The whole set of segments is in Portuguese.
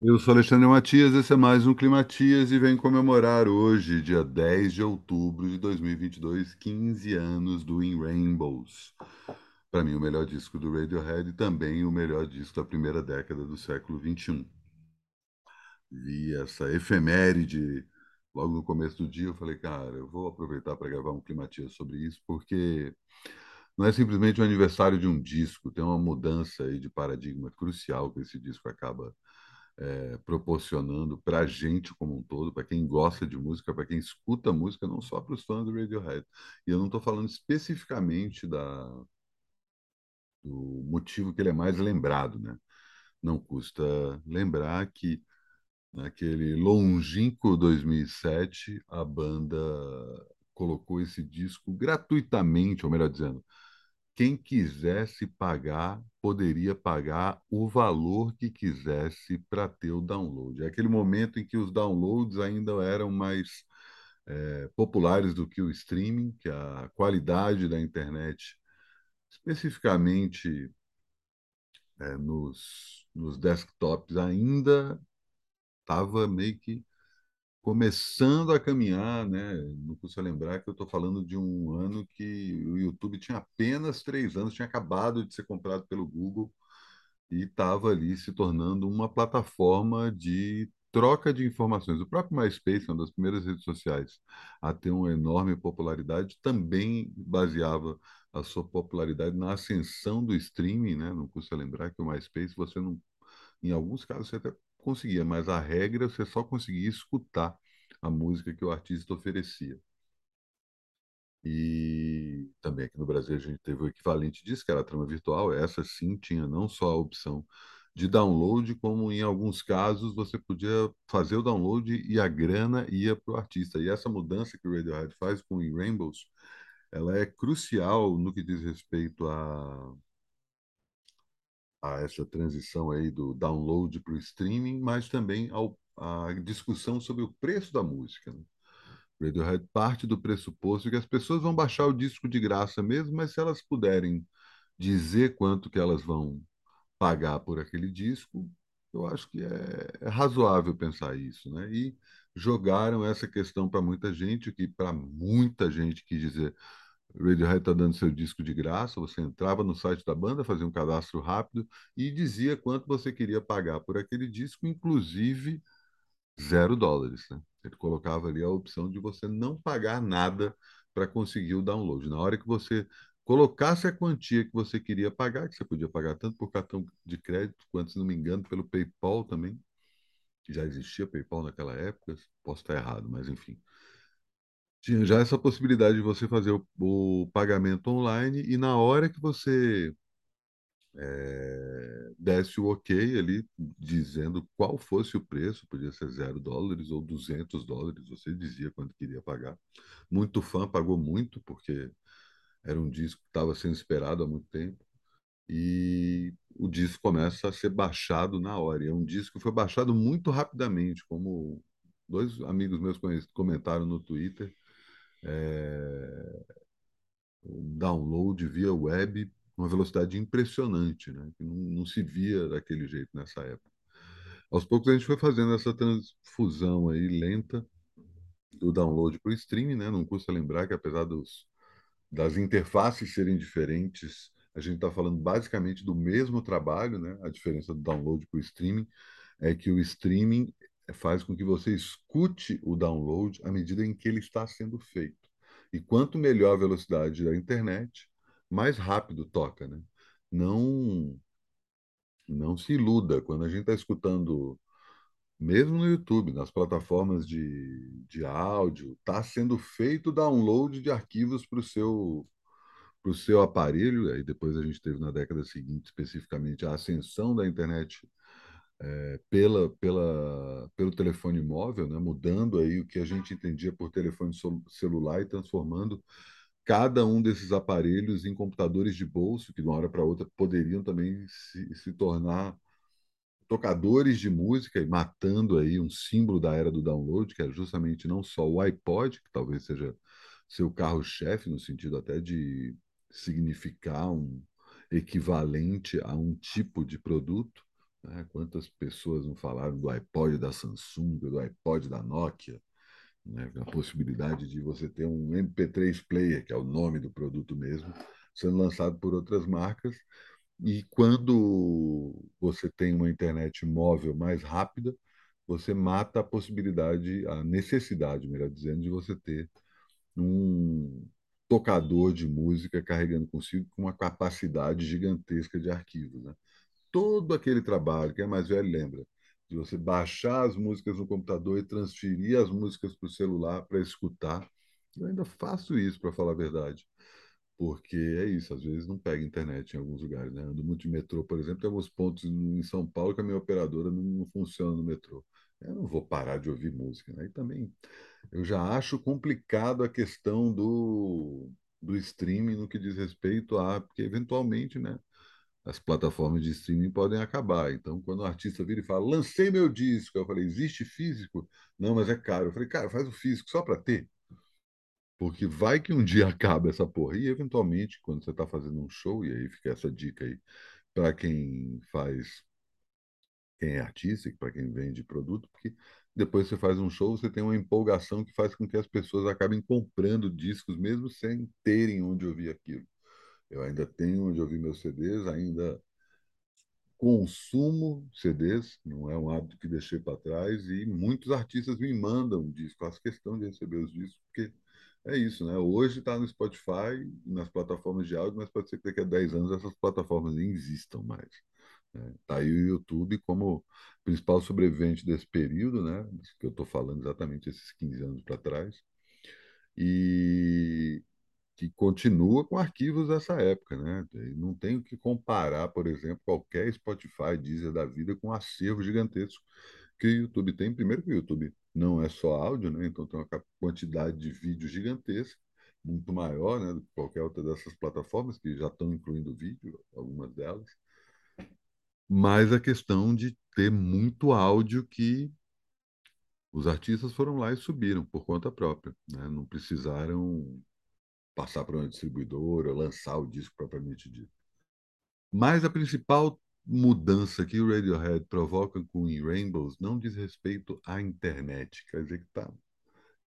Eu sou Alexandre Matias, esse é mais um Climatias e vem comemorar hoje, dia 10 de outubro de 2022, 15 anos do In Rainbows. Para mim, o melhor disco do Radiohead e também o melhor disco da primeira década do século XXI. Vi essa efeméride logo no começo do dia, eu falei, cara, eu vou aproveitar para gravar um Climatias sobre isso, porque não é simplesmente o aniversário de um disco, tem uma mudança aí de paradigma crucial que esse disco acaba é, proporcionando para a gente como um todo, para quem gosta de música, para quem escuta música, não só para os fãs do Radiohead. E eu não estou falando especificamente da, do motivo que ele é mais lembrado, né? Não custa lembrar que naquele longínquo 2007 a banda colocou esse disco gratuitamente, ou melhor dizendo, quem quisesse pagar poderia pagar o valor que quisesse para ter o download. É aquele momento em que os downloads ainda eram mais é, populares do que o streaming, que a qualidade da internet, especificamente é, nos, nos desktops, ainda estava meio que começando a caminhar, né? Não custa lembrar que eu estou falando de um ano que o YouTube tinha apenas três anos, tinha acabado de ser comprado pelo Google e estava ali se tornando uma plataforma de troca de informações. O próprio MySpace, uma das primeiras redes sociais a ter uma enorme popularidade, também baseava a sua popularidade na ascensão do streaming, né? Não custa lembrar que o MySpace você não, em alguns casos você até conseguia, mas a regra você só conseguia escutar a música que o artista oferecia. E também aqui no Brasil a gente teve o equivalente disso, que era a trama virtual. Essa sim tinha não só a opção de download, como em alguns casos você podia fazer o download e a grana ia para o artista. E essa mudança que o Radiohead faz com o Rainbows, ela é crucial no que diz respeito a a essa transição aí do download para o streaming, mas também ao, a discussão sobre o preço da música. Né? Radiohead parte do pressuposto que as pessoas vão baixar o disco de graça mesmo, mas se elas puderem dizer quanto que elas vão pagar por aquele disco, eu acho que é, é razoável pensar isso, né? E jogaram essa questão para muita gente, que para muita gente quis dizer Radiohead está dando seu disco de graça, você entrava no site da banda, fazia um cadastro rápido e dizia quanto você queria pagar por aquele disco, inclusive zero dólares. Né? Ele colocava ali a opção de você não pagar nada para conseguir o download. Na hora que você colocasse a quantia que você queria pagar, que você podia pagar tanto por cartão de crédito quanto, se não me engano, pelo PayPal também, que já existia PayPal naquela época, posso estar errado, mas enfim tinha já essa possibilidade de você fazer o, o pagamento online e na hora que você é, desse o ok ali, dizendo qual fosse o preço, podia ser zero dólares ou 200 dólares, você dizia quanto queria pagar. Muito fã pagou muito, porque era um disco que estava sendo esperado há muito tempo, e o disco começa a ser baixado na hora. E é um disco que foi baixado muito rapidamente, como dois amigos meus comentaram no Twitter, é, download via web uma velocidade impressionante, né? que não, não, se via daquele jeito nessa época. Aos poucos a gente foi fazendo essa transfusão aí lenta do download para o streaming, né? Não custa lembrar que apesar dos, das interfaces serem diferentes, a gente está falando basicamente do mesmo trabalho, né? A diferença do download para o streaming é que o streaming faz com que você escute o download à medida em que ele está sendo feito. E quanto melhor a velocidade da internet, mais rápido toca, né? Não, não se iluda. Quando a gente está escutando, mesmo no YouTube, nas plataformas de, de áudio, está sendo feito download de arquivos para o seu para o seu aparelho, aí depois a gente teve na década seguinte, especificamente, a ascensão da internet é, pela, pela, pelo telefone móvel, né, mudando aí o que a gente entendia por telefone celular e transformando cada um desses aparelhos em computadores de bolso, que de uma hora para outra poderiam também se, se tornar tocadores de música e matando aí um símbolo da era do download, que é justamente não só o iPod, que talvez seja seu carro-chefe, no sentido até de significar um equivalente a um tipo de produto, Né? Quantas pessoas não falaram do iPod da Samsung, do iPod da Nokia, né? a possibilidade de você ter um MP3 player, que é o nome do produto mesmo, sendo lançado por outras marcas. E quando você tem uma internet móvel mais rápida, você mata a possibilidade, a necessidade, melhor dizendo, de você ter um tocador de música carregando consigo com uma capacidade gigantesca de arquivos. Né? Todo aquele trabalho, quem é mais velho lembra, de você baixar as músicas no computador e transferir as músicas para o celular para escutar. Eu ainda faço isso, para falar a verdade. Porque é isso, às vezes não pega internet em alguns lugares. Né? Ando muito de metrô, por exemplo, tem alguns pontos em São Paulo que a minha operadora não, não funciona no metrô. Eu não vou parar de ouvir música. Né? E também eu já acho complicado a questão do, do streaming no que diz respeito a. Porque, eventualmente, né, as plataformas de streaming podem acabar. Então, quando o artista vira e fala, lancei meu disco, eu falei, existe físico? Não, mas é caro. Eu falei, cara, faz o físico só para ter. Porque vai que um dia acaba essa porra. E, eventualmente, quando você está fazendo um show, e aí fica essa dica aí para quem faz, quem é artista, para quem vende produto, porque depois você faz um show, você tem uma empolgação que faz com que as pessoas acabem comprando discos, mesmo sem terem onde ouvir aquilo. Eu ainda tenho onde ouvir meus CDs, ainda consumo CDs, não é um hábito que deixei para trás, e muitos artistas me mandam discos, faço questão de receber os discos, porque é isso, né? Hoje está no Spotify, nas plataformas de áudio, mas pode ser que daqui a 10 anos essas plataformas nem existam mais. Né? Tá aí o YouTube como principal sobrevivente desse período, né? Que eu estou falando exatamente esses 15 anos para trás. E que continua com arquivos dessa época, né? Não tem o que comparar, por exemplo, qualquer Spotify, Deezer da vida com um acervo gigantesco que o YouTube tem. Primeiro que o YouTube não é só áudio, né? Então tem uma quantidade de vídeo gigantesca, muito maior, né, do que qualquer outra dessas plataformas que já estão incluindo vídeo, algumas delas mas a questão de ter muito áudio que os artistas foram lá e subiram por conta própria, né? não precisaram passar para uma distribuidora, lançar o disco propriamente dito. Mas a principal mudança que o Radiohead provoca com Rainbows não diz respeito à internet, quer dizer que está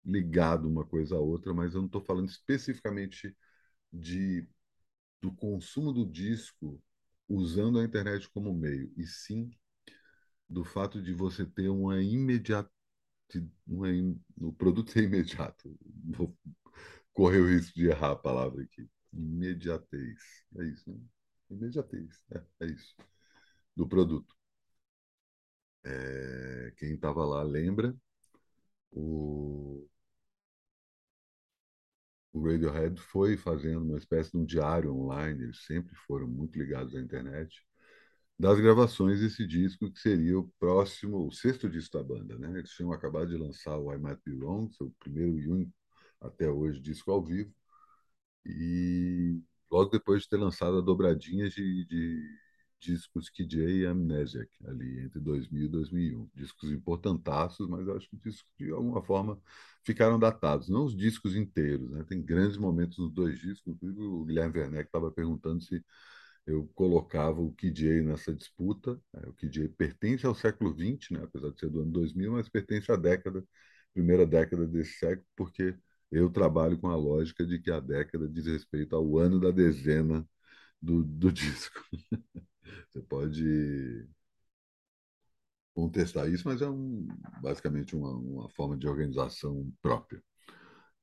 ligado uma coisa à outra, mas eu não estou falando especificamente de do consumo do disco usando a internet como meio, e sim do fato de você ter uma imediata uma, o produto ser imediato. Vou correr o risco de errar a palavra aqui. Imediatez. É isso, né? Imediatez. É, é isso. Do produto. É, quem estava lá lembra. O, o Radiohead foi fazendo uma espécie de um diário online, eles sempre foram muito ligados à internet, das gravações desse disco, que seria o próximo, o sexto disco da banda. Né? Eles tinham acabado de lançar o I Might Be Wrong, seu primeiro e único, até hoje, disco ao vivo, e logo depois de ter lançado a dobradinha de, de discos KJ e Amnesiac, ali entre 2000 e 2001. Discos importantaços, mas eu acho que discos, de alguma forma, ficaram datados. Não os discos inteiros, né? Tem grandes momentos nos dois discos. O Guilherme Werneck estava perguntando se eu colocava o KJ nessa disputa. Né? O KJ pertence ao século XX, né? apesar de ser do ano 2000, mas pertence à década, primeira década desse século, porque eu trabalho com a lógica de que a década diz respeito ao ano da dezena do, do disco. Você pode contestar isso, mas é um, basicamente uma, uma forma de organização própria.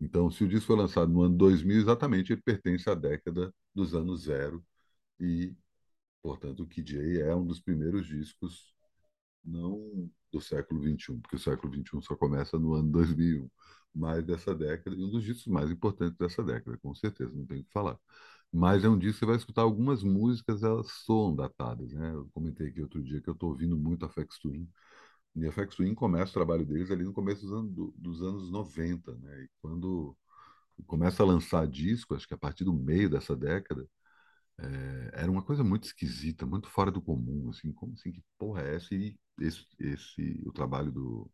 Então, se o disco foi lançado no ano 2000, exatamente ele pertence à década dos anos zero e, portanto, o KJ é um dos primeiros discos não do século 21, porque o século 21 só começa no ano 2001, mas dessa década, e um dos discos mais importantes dessa década, com certeza, não tem o que falar. Mas é um disco que você vai escutar algumas músicas, elas soam datadas, né? Eu comentei aqui outro dia que eu estou ouvindo muito a Fex Twin. E a Fex Twin começa o trabalho deles ali no começo dos anos, dos anos 90, né? E quando começa a lançar disco, acho que a partir do meio dessa década, é, era uma coisa muito esquisita, muito fora do comum, assim, como assim, que porra é essa? E esse, esse o trabalho do,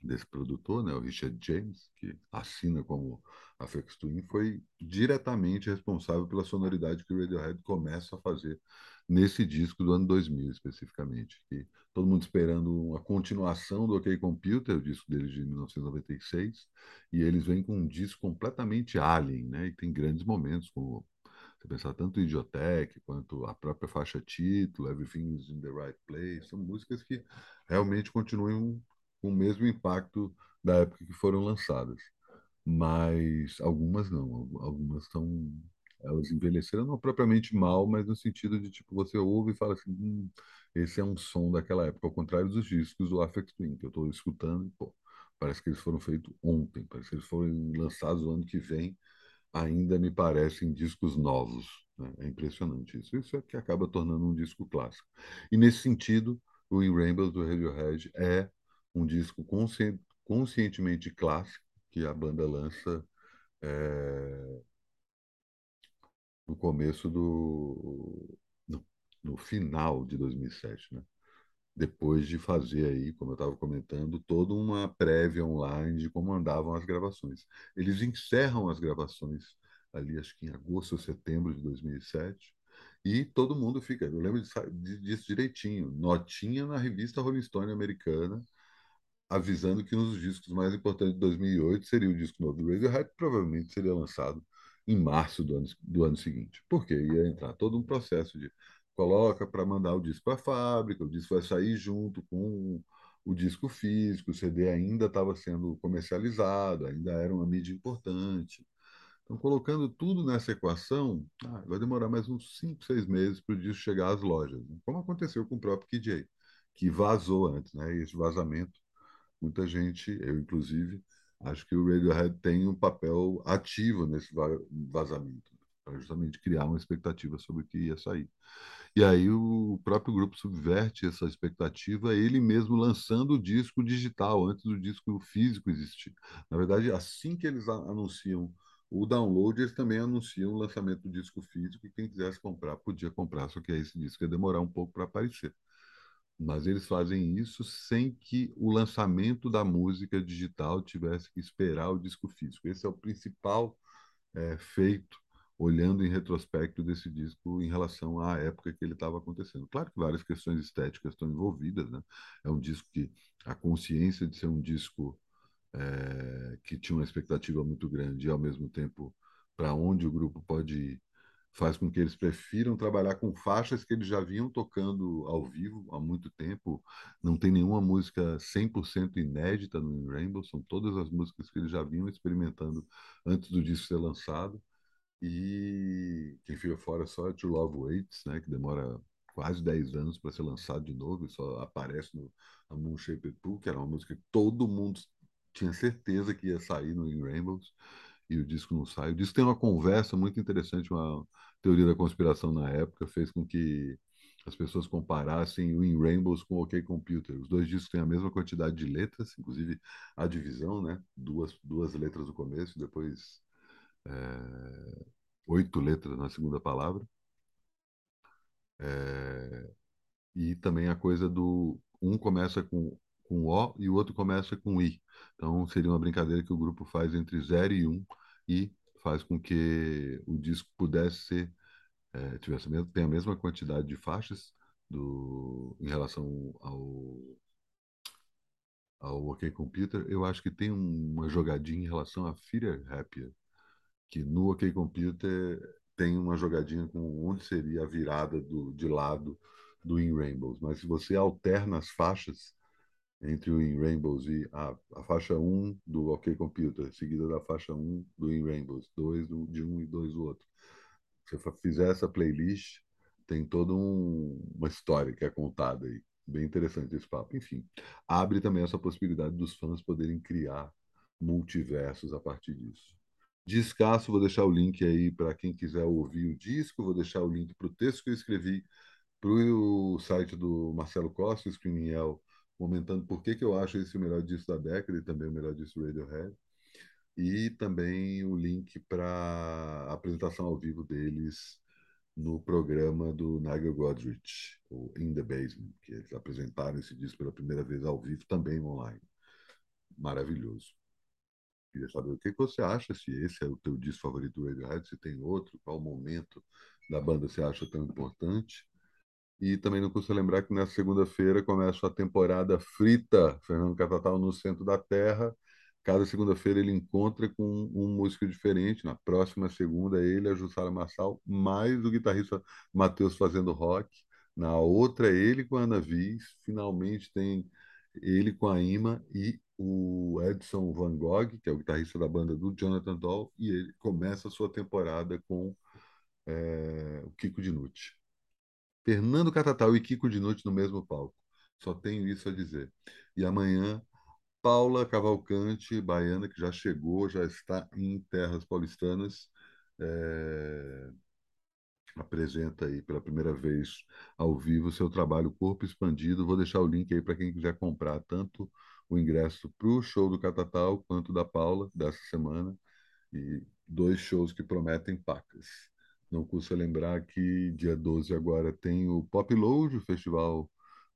desse produtor, né, o Richard James, que assina como Afex Twin, foi diretamente responsável pela sonoridade que o Radiohead começa a fazer nesse disco do ano 2000, especificamente. Que todo mundo esperando uma continuação do OK Computer, o disco deles de 1996, e eles vêm com um disco completamente alien, né? E tem grandes momentos, como você pensar tanto Idiotech quanto a própria faixa título, Everything is in the Right Place, são músicas que realmente continuam com o mesmo impacto da época que foram lançadas. Mas algumas não, algumas são elas envelheceram não propriamente mal, mas no sentido de tipo você ouve e fala assim, hum, esse é um som daquela época, ao contrário dos discos do Afex Twin que eu estou escutando, e, pô, parece que eles foram feitos ontem, parece que eles foram lançados o ano que vem, ainda me parecem discos novos. Né? É impressionante isso. Isso é que acaba tornando um disco clássico. E nesse sentido, o In Rainbows do Radiohead é um disco consci conscientemente clássico que a banda lança é, no começo do. No, no, final de 2007, né? Depois de fazer aí, como eu estava comentando, toda uma prévia online de como andavam as gravações. Eles encerram as gravações ali, acho que em agosto ou setembro de 2007, e todo mundo fica. Eu lembro disso direitinho. Notinha na revista Rolling Stone americana, avisando que um dos discos mais importantes de 2008 seria o disco novo do Radiohead, que provavelmente seria lançado em março do ano, do ano seguinte. Porque ia entrar todo um processo de coloca para mandar o disco para a fábrica, o disco vai sair junto com o disco físico, o CD ainda estava sendo comercializado, ainda era uma mídia importante. Então, colocando tudo nessa equação, ah, vai demorar mais uns 5, 6 meses para o disco chegar às lojas, né? como aconteceu com o próprio KJ, que vazou antes, né? Esse vazamento, muita gente, eu inclusive, acho que o Radiohead tem um papel ativo nesse vazamento, para justamente criar uma expectativa sobre o que ia sair. E aí o próprio grupo subverte essa expectativa, ele mesmo lançando o disco digital, antes do disco físico existir. Na verdade, assim que eles anunciam o download, eles também anunciam o lançamento do disco físico, e quem quisesse comprar podia comprar, só que esse disco ia demorar um pouco para aparecer mas eles fazem isso sem que o lançamento da música digital tivesse que esperar o disco físico. Esse é o principal é, feito, olhando em retrospecto desse disco em relação à época que ele estava acontecendo. Claro que várias questões estéticas estão envolvidas, né? É um disco que a consciência de ser um disco é, que tinha uma expectativa muito grande e, ao mesmo tempo, para onde o grupo pode ir, faz com que eles prefiram trabalhar com faixas que eles já vinham tocando ao vivo há muito tempo. Não tem nenhuma música 100% inédita no Rainbow, são todas as músicas que eles já vinham experimentando antes do disco ser lançado. E quem fica fora só é To Love Waits, né, que demora quase 10 anos para ser lançado de novo e só aparece no a Moon Shaped Pool, que era uma música que todo mundo tinha certeza que ia sair no In Rainbows e o disco não sai. O disco tem uma conversa muito interessante, uma teoria da conspiração na época, fez com que as pessoas comparassem o In Rainbows com o OK Computer. Os dois discos têm a mesma quantidade de letras, inclusive a divisão, né? Duas, duas letras no começo, depois é, oito letras na segunda palavra. É, e também a coisa do um começa com, com O e o outro começa com I. Então, seria uma brincadeira que o grupo faz entre 0 e 1 um, e faz com que o disco pudesse ser, é, tivesse mesmo, tem a mesma quantidade de faixas do, em relação ao, ao OK Computer. Eu acho que tem uma jogadinha em relação a Fear Happier, que no OK Computer tem uma jogadinha com onde seria a virada do, de lado do In Rainbows. Mas se você alterna as faixas, entre o In Rainbows e a, a faixa 1 do OK Computer, seguida da faixa 1 do In Rainbows, 2 do, de um e 2 do outro. Se você fizer essa playlist, tem toda um, uma história que é contada aí. Bem interessante esse papo. Enfim, abre também essa possibilidade dos fãs poderem criar multiversos a partir disso. Descasso, vou deixar o link aí para quem quiser ouvir o disco, vou deixar o link para o texto que eu escrevi para o site do Marcelo Costa, Screaming Hell, comentando por que, que eu acho esse o melhor disco da década e também o melhor disco do Radiohead. E também o link para a apresentação ao vivo deles no programa do Nigel Godrich, o In the Basement, que eles apresentaram esse disco pela primeira vez ao vivo, também online. maravilhoso. Queria saber o que você acha, se esse é o teu disco favorito do Radiohead, se tem outro, qual momento da banda você acha tão importante. E também não custa lembrar que na segunda-feira começa a temporada frita, Fernando Catatal no centro da Terra. Cada segunda-feira ele encontra com um músico diferente. Na próxima segunda, ele, a Jussara Massal, mais o guitarrista Matheus fazendo rock. Na outra, ele com a Ana Viz. Finalmente tem ele com a Ima e o Edson Van Gogh, que é o guitarrista da banda do Jonathan Doll, e ele começa a sua temporada com é, o Kiko Dinucci. Fernando Catatal e Kiko Dinucci no mesmo palco. Só tenho isso a dizer. E amanhã, Paula Cavalcante, baiana, que já chegou, já está em terras paulistanas, é... apresenta aí pela primeira vez ao vivo seu trabalho Corpo Expandido. Vou deixar o link aí para quem quiser comprar tanto o ingresso para o show do Catatal quanto da Paula dessa semana. E dois shows que prometem pacas. Não custa lembrar que dia 12 agora tem o Pop Load, o festival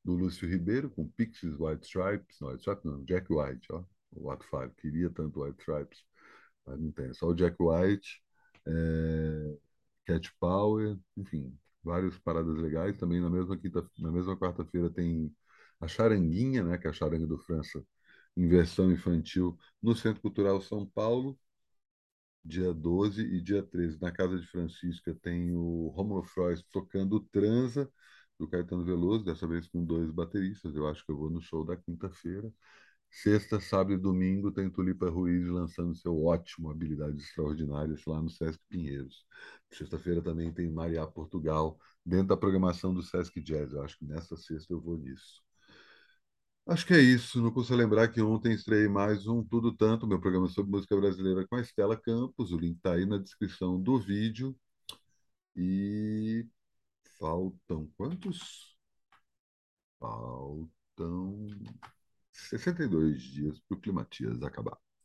do Lúcio Ribeiro, com Pixies, White Stripes, não, White Stripes não, Jack White, ó, o What Five, queria tanto White Stripes, mas não tem, só o Jack White, é, Cat Power, enfim, várias paradas legais. Também na mesma quinta, na mesma quarta-feira tem a Charanguinha, né, que é a charanga do França, em versão infantil, no Centro Cultural São Paulo, dia 12 e dia 13. Na casa de Francisca tem o Romulo Frois tocando Transa, do Caetano Veloso, dessa vez com dois bateristas. Eu acho que eu vou no show da quinta-feira. Sexta, sábado e domingo tem Tulipa Ruiz lançando seu ótimo Habilidades Extraordinárias lá no Sesc Pinheiros. Sexta-feira também tem Maria Portugal, dentro da programação do Sesc Jazz. Eu acho que nessa sexta eu vou nisso. Acho que é isso. Não custa lembrar que ontem estreiei mais um Tudo Tanto, meu programa sobre música brasileira com a Estela Campos. O link está aí na descrição do vídeo. E faltam quantos? Faltam 62 dias para o Climatias acabar.